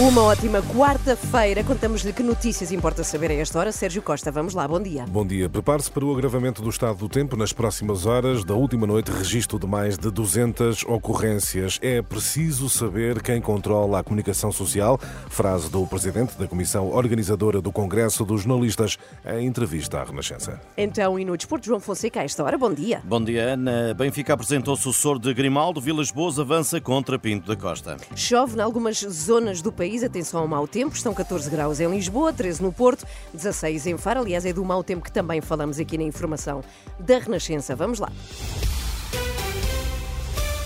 Uma ótima quarta-feira. Contamos-lhe que notícias importa saber a esta hora. Sérgio Costa, vamos lá, bom dia. Bom dia. Prepare-se para o agravamento do estado do tempo nas próximas horas. Da última noite, registro de mais de 200 ocorrências. É preciso saber quem controla a comunicação social. Frase do presidente da Comissão Organizadora do Congresso dos Jornalistas em entrevista à Renascença. Então, e no desporto, João Fonseca, a esta hora, bom dia. Bom dia, Ana. Benfica apresentou o sucessor de Grimaldo. Vilas Boas avança contra Pinto da Costa. Chove em algumas zonas do país. Atenção ao mau tempo. Estão 14 graus em Lisboa, 13 no Porto, 16 em Faro. Aliás, é do mau tempo que também falamos aqui na informação da Renascença. Vamos lá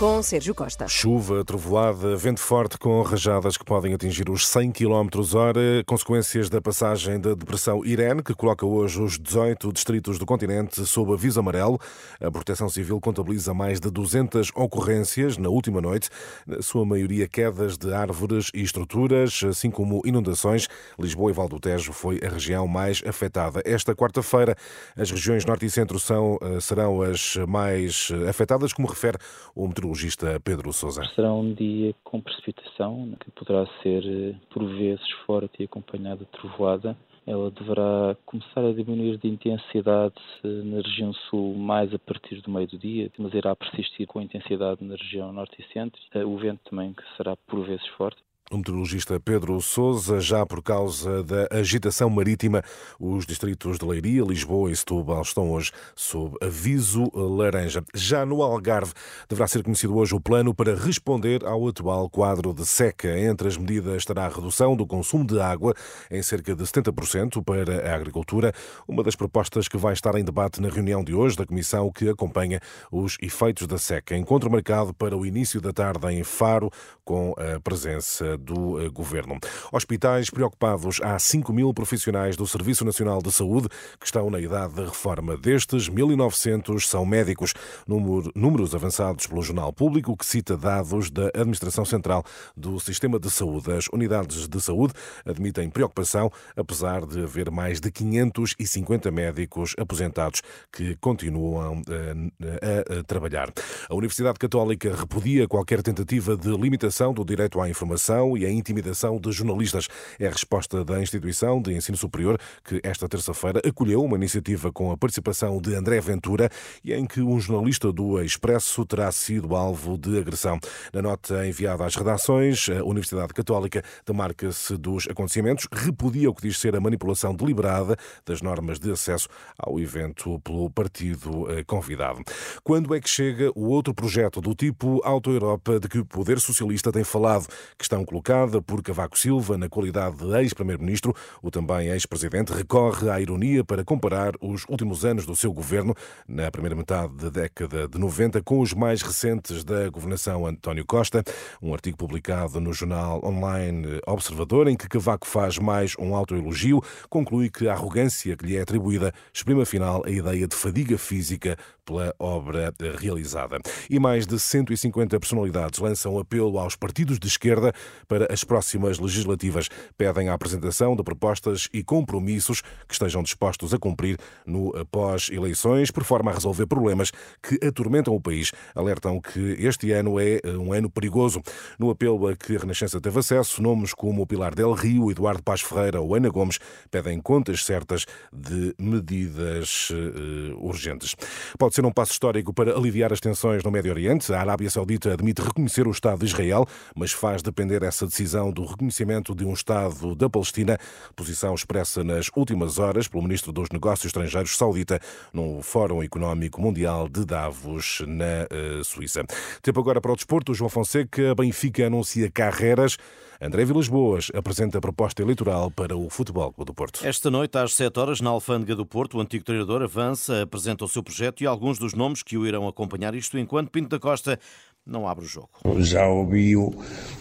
com Sérgio Costa. Chuva, trovoada, vento forte com rajadas que podem atingir os 100 km hora, consequências da passagem da depressão Irene, que coloca hoje os 18 distritos do continente sob aviso amarelo. A Proteção Civil contabiliza mais de 200 ocorrências na última noite, na sua maioria quedas de árvores e estruturas, assim como inundações. Lisboa e Val do Tejo foi a região mais afetada. Esta quarta-feira, as regiões norte e centro são, eh, serão as mais afetadas, como refere o meteorologista meteorologista Pedro Sousa. Será um dia com precipitação, que poderá ser eh, por vezes forte e acompanhada de trovoada. Ela deverá começar a diminuir de intensidade eh, na região sul mais a partir do meio do dia, mas irá persistir com intensidade na região norte e centro. Eh, o vento também que será por vezes forte. O meteorologista Pedro Sousa, já por causa da agitação marítima, os distritos de Leiria, Lisboa e Setúbal estão hoje sob aviso laranja. Já no Algarve, deverá ser conhecido hoje o plano para responder ao atual quadro de seca. Entre as medidas estará a redução do consumo de água em cerca de 70% para a agricultura, uma das propostas que vai estar em debate na reunião de hoje da comissão que acompanha os efeitos da seca. Encontro marcado para o início da tarde em Faro, com a presença do eh, governo. Hospitais preocupados. Há 5 mil profissionais do Serviço Nacional de Saúde que estão na idade da reforma. Destes, 1.900 são médicos. Números avançados pelo Jornal Público, que cita dados da Administração Central do Sistema de Saúde. As unidades de saúde admitem preocupação, apesar de haver mais de 550 médicos aposentados que continuam eh, a, a trabalhar. A Universidade Católica repudia qualquer tentativa de limitação do direito à informação e a intimidação de jornalistas. É a resposta da instituição de ensino superior que esta terça-feira acolheu uma iniciativa com a participação de André Ventura e em que um jornalista do Expresso terá sido alvo de agressão. Na nota enviada às redações, a Universidade Católica demarca-se dos acontecimentos, repudia o que diz ser a manipulação deliberada das normas de acesso ao evento pelo partido eh, convidado. Quando é que chega o outro projeto do tipo Auto Europa de que o Poder Socialista tem falado? Questão colocada colocada por Cavaco Silva na qualidade de ex-primeiro-ministro. O também ex-presidente recorre à ironia para comparar os últimos anos do seu governo, na primeira metade da década de 90, com os mais recentes da governação António Costa. Um artigo publicado no jornal online Observador, em que Cavaco faz mais um autoelogio, conclui que a arrogância que lhe é atribuída exprime afinal a ideia de fadiga física pela obra realizada. E mais de 150 personalidades lançam apelo aos partidos de esquerda para as próximas legislativas. Pedem a apresentação de propostas e compromissos que estejam dispostos a cumprir no pós-eleições, por forma a resolver problemas que atormentam o país. Alertam que este ano é eh, um ano perigoso. No apelo a que a Renascença teve acesso, nomes como o Pilar Del Rio, Eduardo Paz Ferreira ou Ana Gomes pedem contas certas de medidas uh, urgentes. Pode ser um passo histórico para aliviar as tensões no Médio Oriente. A Arábia Saudita admite reconhecer o Estado de Israel, mas faz depender decisão do reconhecimento de um Estado da Palestina, posição expressa nas últimas horas pelo ministro dos Negócios Estrangeiros saudita no Fórum Económico Mundial de Davos, na uh, Suíça. Tempo agora para o desporto. João Fonseca, Benfica anuncia carreiras. André Vilas Boas apresenta a proposta eleitoral para o Futebol Clube do Porto. Esta noite, às 7 horas, na Alfândega do Porto, o antigo treinador avança, apresenta o seu projeto e alguns dos nomes que o irão acompanhar, isto enquanto Pinto da Costa não abre o jogo. Já ouvi o,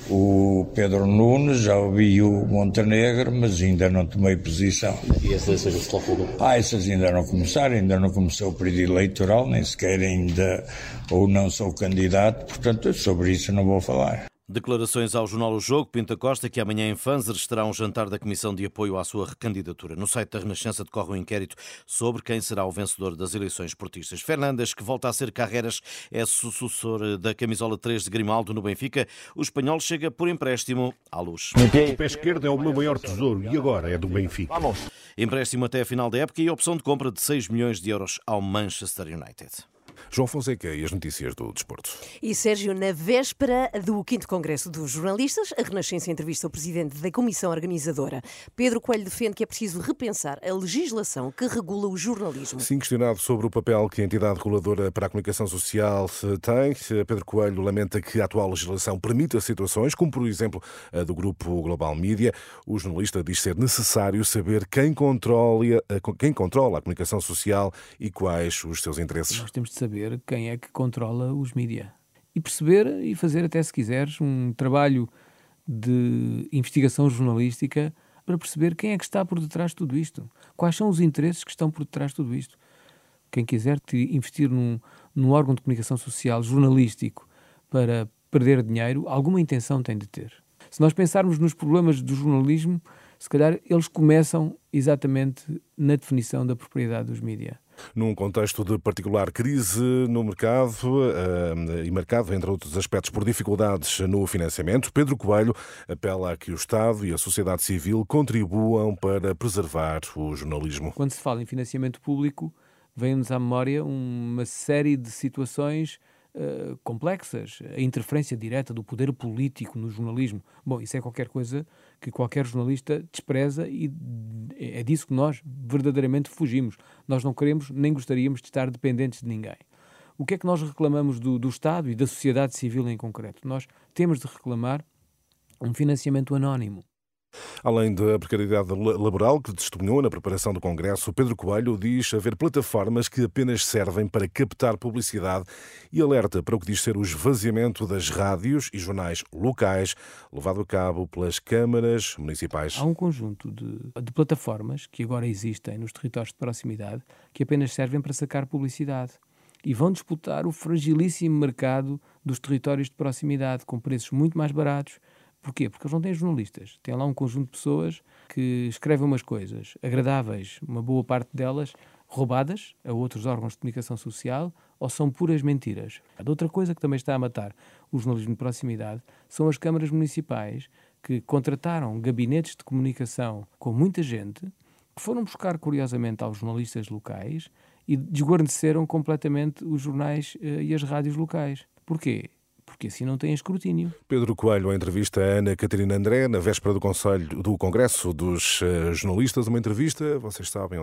o, Pedro Nunes, já ouvi o Montenegro, mas ainda não tomei posição. E as eleições do Futebol Ah, essas ainda não começaram, ainda não começou o período eleitoral, nem sequer ainda, ou não sou candidato, portanto sobre isso não vou falar. Declarações ao jornal O Jogo, Pinta Costa, que amanhã em Fanzers terá um jantar da Comissão de Apoio à sua recandidatura. No site da Renascença decorre um inquérito sobre quem será o vencedor das eleições portistas. Fernandes, que volta a ser Carreras, é sucessor da camisola 3 de Grimaldo no Benfica. O espanhol chega por empréstimo à luz. O pé esquerdo é o meu maior tesouro e agora é do Benfica. Empréstimo até a final da época e opção de compra de 6 milhões de euros ao Manchester United. João Fonseca e as notícias do desporto. E Sérgio, na véspera do 5 Congresso dos Jornalistas, a Renascença entrevista o presidente da comissão organizadora. Pedro Coelho defende que é preciso repensar a legislação que regula o jornalismo. Sim, questionado sobre o papel que a entidade reguladora para a comunicação social tem, Pedro Coelho lamenta que a atual legislação permita situações, como por exemplo a do grupo Global Media. O jornalista diz ser necessário saber quem controla, quem controla a comunicação social e quais os seus interesses. Nós temos de saber quem é que controla os mídias. E perceber e fazer, até se quiseres, um trabalho de investigação jornalística para perceber quem é que está por detrás de tudo isto. Quais são os interesses que estão por detrás de tudo isto. Quem quiser investir num, num órgão de comunicação social jornalístico para perder dinheiro, alguma intenção tem de ter. Se nós pensarmos nos problemas do jornalismo, se calhar eles começam exatamente na definição da propriedade dos mídias. Num contexto de particular crise no mercado uh, e marcado, entre outros aspectos, por dificuldades no financiamento, Pedro Coelho apela a que o Estado e a sociedade civil contribuam para preservar o jornalismo. Quando se fala em financiamento público, vem-nos à memória uma série de situações Uh, complexas, a interferência direta do poder político no jornalismo. Bom, isso é qualquer coisa que qualquer jornalista despreza e é disso que nós verdadeiramente fugimos. Nós não queremos nem gostaríamos de estar dependentes de ninguém. O que é que nós reclamamos do, do Estado e da sociedade civil em concreto? Nós temos de reclamar um financiamento anónimo. Além da precariedade laboral que testemunhou na preparação do Congresso, Pedro Coelho diz haver plataformas que apenas servem para captar publicidade e alerta para o que diz ser o esvaziamento das rádios e jornais locais levado a cabo pelas câmaras municipais. Há um conjunto de, de plataformas que agora existem nos territórios de proximidade que apenas servem para sacar publicidade e vão disputar o fragilíssimo mercado dos territórios de proximidade com preços muito mais baratos Porquê? Porque eles não têm jornalistas. Têm lá um conjunto de pessoas que escrevem umas coisas agradáveis, uma boa parte delas roubadas a outros órgãos de comunicação social ou são puras mentiras. Outra coisa que também está a matar o jornalismo de proximidade são as câmaras municipais que contrataram gabinetes de comunicação com muita gente, que foram buscar curiosamente aos jornalistas locais e desguarneceram completamente os jornais uh, e as rádios locais. Porquê? Porque assim não tem escrutínio. Pedro Coelho, a entrevista a Ana Catarina André, na véspera do, Conselho, do Congresso dos uh, Jornalistas, uma entrevista, vocês sabem